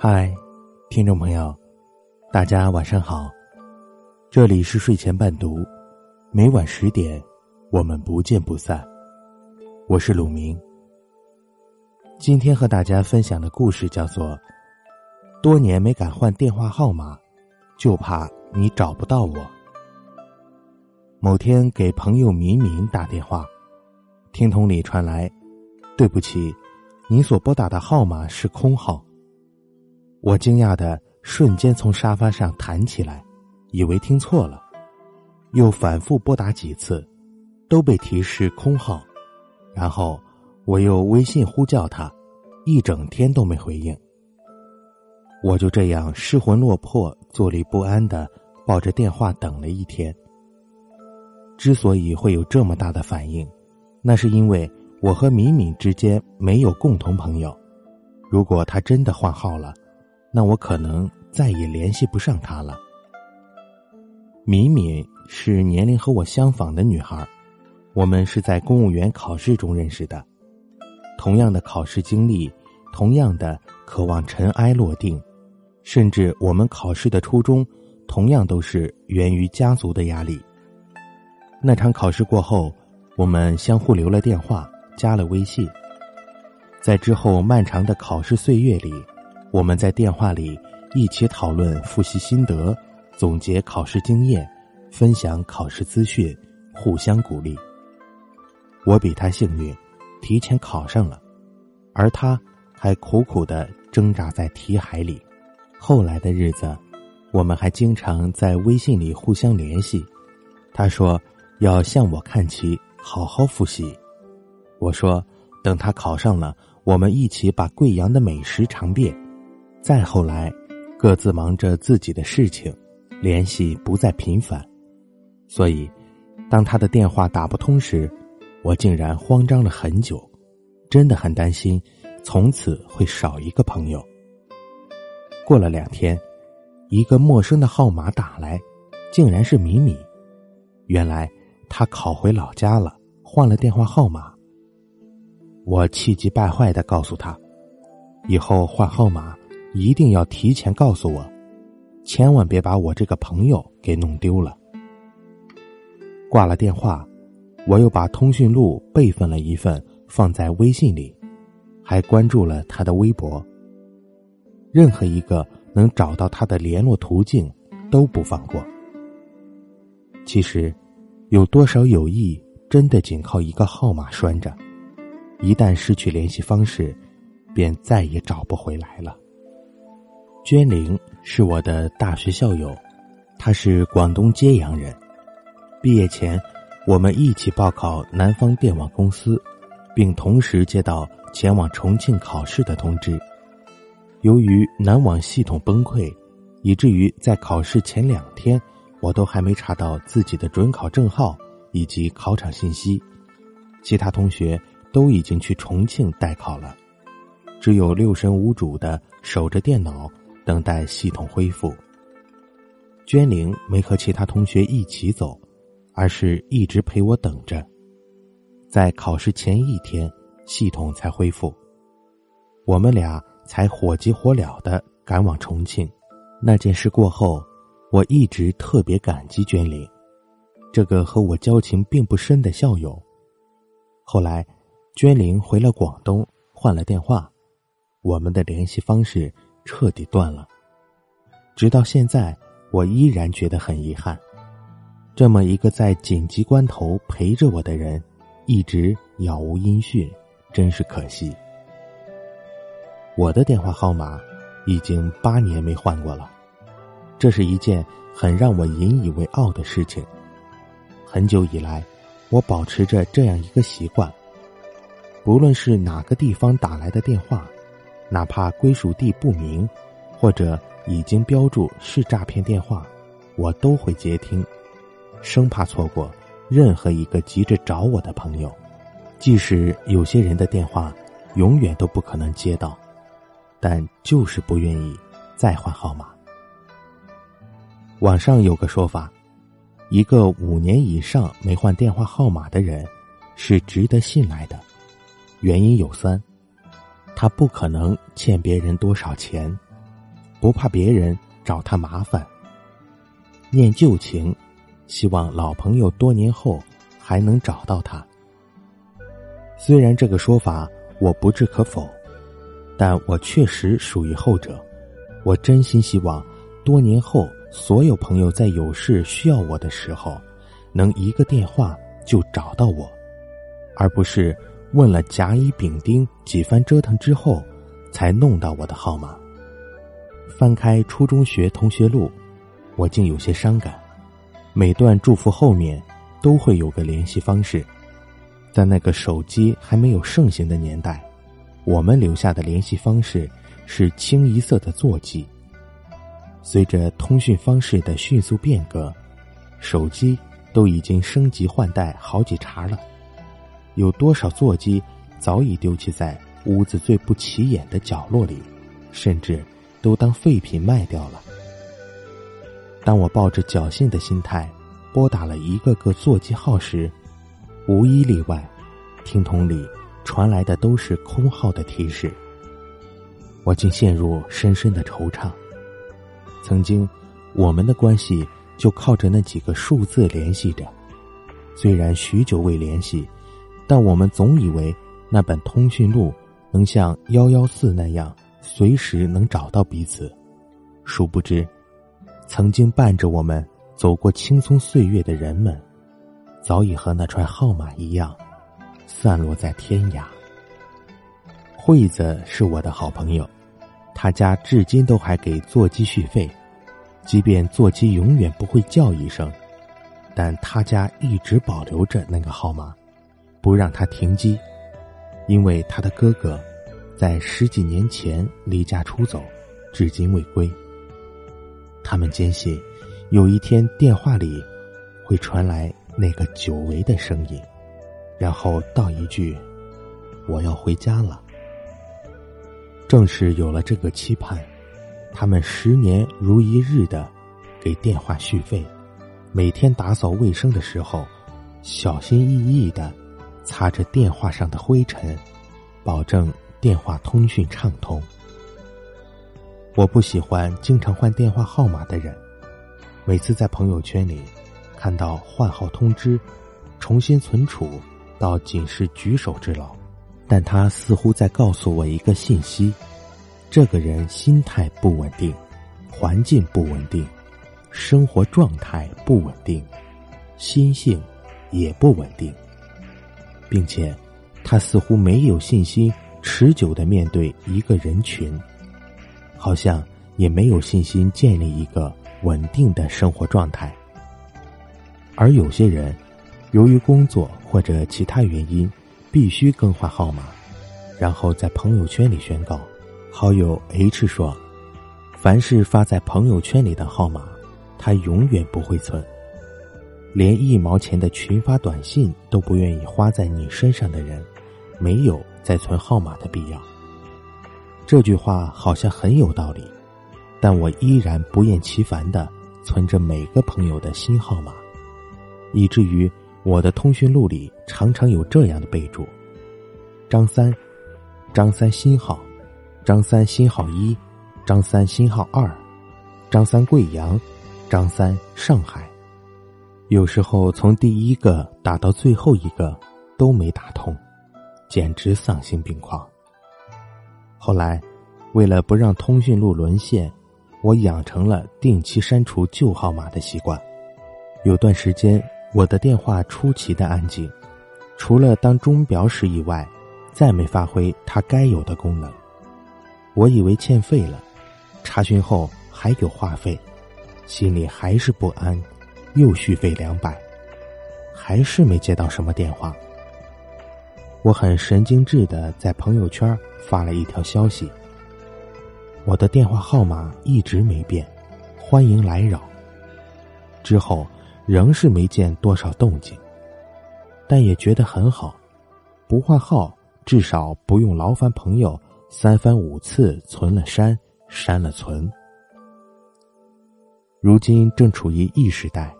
嗨，听众朋友，大家晚上好，这里是睡前伴读，每晚十点，我们不见不散。我是鲁明，今天和大家分享的故事叫做《多年没敢换电话号码，就怕你找不到我》。某天给朋友敏敏打电话，听筒里传来：“对不起，您所拨打的号码是空号。”我惊讶的瞬间从沙发上弹起来，以为听错了，又反复拨打几次，都被提示空号。然后我又微信呼叫他，一整天都没回应。我就这样失魂落魄、坐立不安的抱着电话等了一天。之所以会有这么大的反应，那是因为我和敏敏之间没有共同朋友。如果他真的换号了，那我可能再也联系不上她了。敏敏是年龄和我相仿的女孩，我们是在公务员考试中认识的，同样的考试经历，同样的渴望尘埃落定，甚至我们考试的初衷，同样都是源于家族的压力。那场考试过后，我们相互留了电话，加了微信，在之后漫长的考试岁月里。我们在电话里一起讨论复习心得，总结考试经验，分享考试资讯，互相鼓励。我比他幸运，提前考上了，而他还苦苦的挣扎在题海里。后来的日子，我们还经常在微信里互相联系。他说要向我看齐，好好复习。我说等他考上了，我们一起把贵阳的美食尝遍。再后来，各自忙着自己的事情，联系不再频繁，所以，当他的电话打不通时，我竟然慌张了很久，真的很担心，从此会少一个朋友。过了两天，一个陌生的号码打来，竟然是米米，原来他考回老家了，换了电话号码。我气急败坏的告诉他，以后换号码。一定要提前告诉我，千万别把我这个朋友给弄丢了。挂了电话，我又把通讯录备份了一份放在微信里，还关注了他的微博。任何一个能找到他的联络途径都不放过。其实，有多少友谊真的仅靠一个号码拴着？一旦失去联系方式，便再也找不回来了。娟玲是我的大学校友，她是广东揭阳人。毕业前，我们一起报考南方电网公司，并同时接到前往重庆考试的通知。由于南网系统崩溃，以至于在考试前两天，我都还没查到自己的准考证号以及考场信息。其他同学都已经去重庆代考了，只有六神无主的守着电脑。等待系统恢复。娟玲没和其他同学一起走，而是一直陪我等着。在考试前一天，系统才恢复，我们俩才火急火燎的赶往重庆。那件事过后，我一直特别感激娟玲，这个和我交情并不深的校友。后来，娟玲回了广东，换了电话，我们的联系方式。彻底断了。直到现在，我依然觉得很遗憾。这么一个在紧急关头陪着我的人，一直杳无音讯，真是可惜。我的电话号码已经八年没换过了，这是一件很让我引以为傲的事情。很久以来，我保持着这样一个习惯：不论是哪个地方打来的电话。哪怕归属地不明，或者已经标注是诈骗电话，我都会接听，生怕错过任何一个急着找我的朋友。即使有些人的电话永远都不可能接到，但就是不愿意再换号码。网上有个说法，一个五年以上没换电话号码的人是值得信赖的，原因有三。他不可能欠别人多少钱，不怕别人找他麻烦。念旧情，希望老朋友多年后还能找到他。虽然这个说法我不置可否，但我确实属于后者。我真心希望，多年后所有朋友在有事需要我的时候，能一个电话就找到我，而不是问了甲乙丙丁几番折腾之后，才弄到我的号码。翻开初中学同学录。我竟有些伤感，每段祝福后面都会有个联系方式。在那个手机还没有盛行的年代，我们留下的联系方式是清一色的座机。随着通讯方式的迅速变革，手机都已经升级换代好几茬了。有多少座机早已丢弃在屋子最不起眼的角落里，甚至都当废品卖掉了。当我抱着侥幸的心态拨打了一个个座机号时，无一例外，听筒里传来的都是空号的提示。我竟陷入深深的惆怅。曾经，我们的关系就靠着那几个数字联系着。虽然许久未联系，但我们总以为那本通讯录能像幺幺四那样随时能找到彼此。殊不知。曾经伴着我们走过青葱岁月的人们，早已和那串号码一样，散落在天涯。惠子是我的好朋友，他家至今都还给座机续费，即便座机永远不会叫一声，但他家一直保留着那个号码，不让他停机，因为他的哥哥在十几年前离家出走，至今未归。他们坚信，有一天电话里会传来那个久违的声音，然后道一句：“我要回家了。”正是有了这个期盼，他们十年如一日的给电话续费，每天打扫卫生的时候，小心翼翼的擦着电话上的灰尘，保证电话通讯畅通。我不喜欢经常换电话号码的人。每次在朋友圈里看到换号通知，重新存储，倒仅是举手之劳。但他似乎在告诉我一个信息：这个人心态不稳定，环境不稳定，生活状态不稳定，心性也不稳定，并且他似乎没有信心持久的面对一个人群。好像也没有信心建立一个稳定的生活状态，而有些人由于工作或者其他原因，必须更换号码，然后在朋友圈里宣告：“好友 H 说，凡是发在朋友圈里的号码，他永远不会存，连一毛钱的群发短信都不愿意花在你身上的人，没有再存号码的必要。”这句话好像很有道理，但我依然不厌其烦的存着每个朋友的新号码，以至于我的通讯录里常常有这样的备注：张三，张三新号，张三新号一，张三新号二，张三贵阳，张三上海。有时候从第一个打到最后一个都没打通，简直丧心病狂。后来，为了不让通讯录沦陷，我养成了定期删除旧号码的习惯。有段时间，我的电话出奇的安静，除了当钟表使以外，再没发挥它该有的功能。我以为欠费了，查询后还有话费，心里还是不安，又续费两百，还是没接到什么电话。我很神经质的在朋友圈发了一条消息：“我的电话号码一直没变，欢迎来扰。”之后仍是没见多少动静，但也觉得很好，不换号至少不用劳烦朋友三番五次存了删，删了存。如今正处于 E 时代，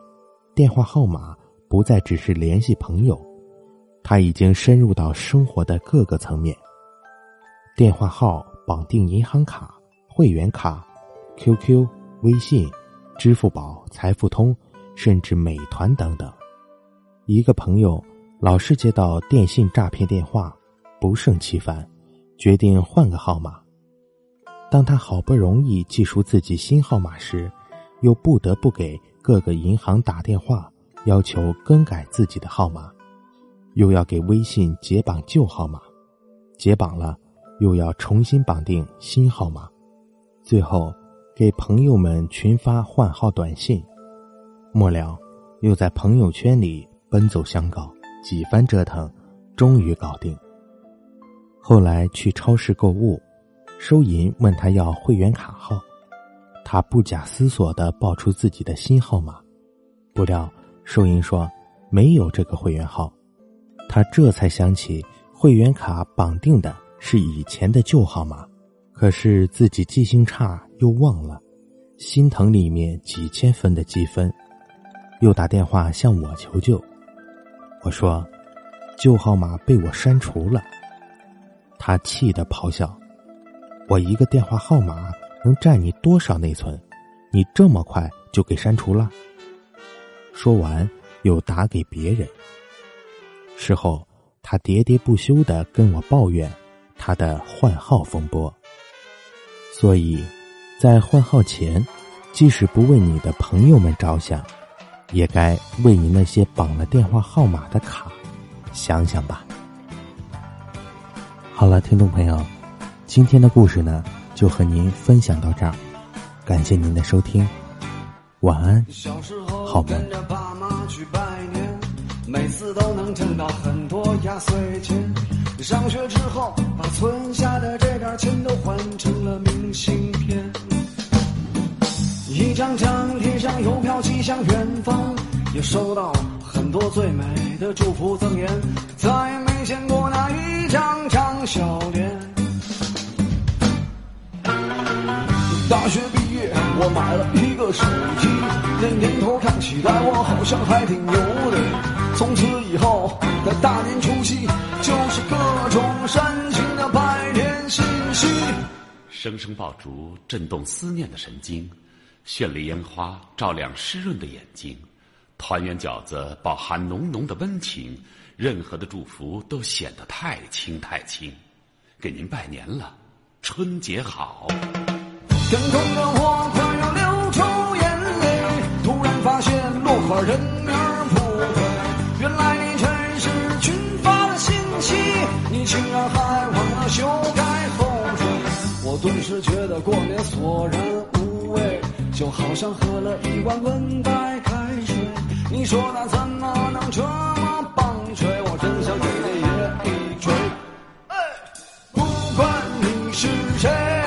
电话号码不再只是联系朋友。他已经深入到生活的各个层面。电话号绑定银行卡、会员卡、QQ、微信、支付宝、财付通，甚至美团等等。一个朋友老是接到电信诈骗电话，不胜其烦，决定换个号码。当他好不容易记熟自己新号码时，又不得不给各个银行打电话，要求更改自己的号码，又要给微信解绑旧号码，解绑了又要重新绑定新号码，最后给朋友们群发换号短信，末了又在朋友圈里奔走相告，几番折腾，终于搞定。后来去超市购物，收银问他要会员卡号。他不假思索的报出自己的新号码，不料收银说没有这个会员号，他这才想起会员卡绑定的是以前的旧号码，可是自己记性差又忘了，心疼里面几千分的积分，又打电话向我求救，我说旧号码被我删除了，他气得咆哮，我一个电话号码。能占你多少内存？你这么快就给删除了？说完，又打给别人。事后，他喋喋不休的跟我抱怨他的换号风波。所以，在换号前，即使不为你的朋友们着想，也该为你那些绑了电话号码的卡想想吧。好了，听众朋友，今天的故事呢？就和您分享到这儿，感谢您的收听，晚安，好梦。跟着爸妈去拜年，每次都能挣到很多压岁钱。上学之后，把存下的这点钱都换成了明信片，一张张贴上邮票寄向远方，也收到很多最美的祝福赠言，再也没见过那一张张笑脸。大学毕业，我买了一个手机，那年头看起来我好像还挺牛的。从此以后的大年除夕，就是各种煽情的拜年信息。声声爆竹震动思念的神经，绚丽烟花照亮湿润的眼睛，团圆饺子饱含浓浓的温情，任何的祝福都显得太轻太轻。给您拜年了，春节好。天空的我快要流出眼泪，突然发现落款人名不对，原来你全是群发的信息，你竟然还忘了修改后缀，我顿时觉得过年索然无味，就好像喝了一碗温白开水。你说那怎么能这么棒槌？我真想给你一锤，不管你是谁。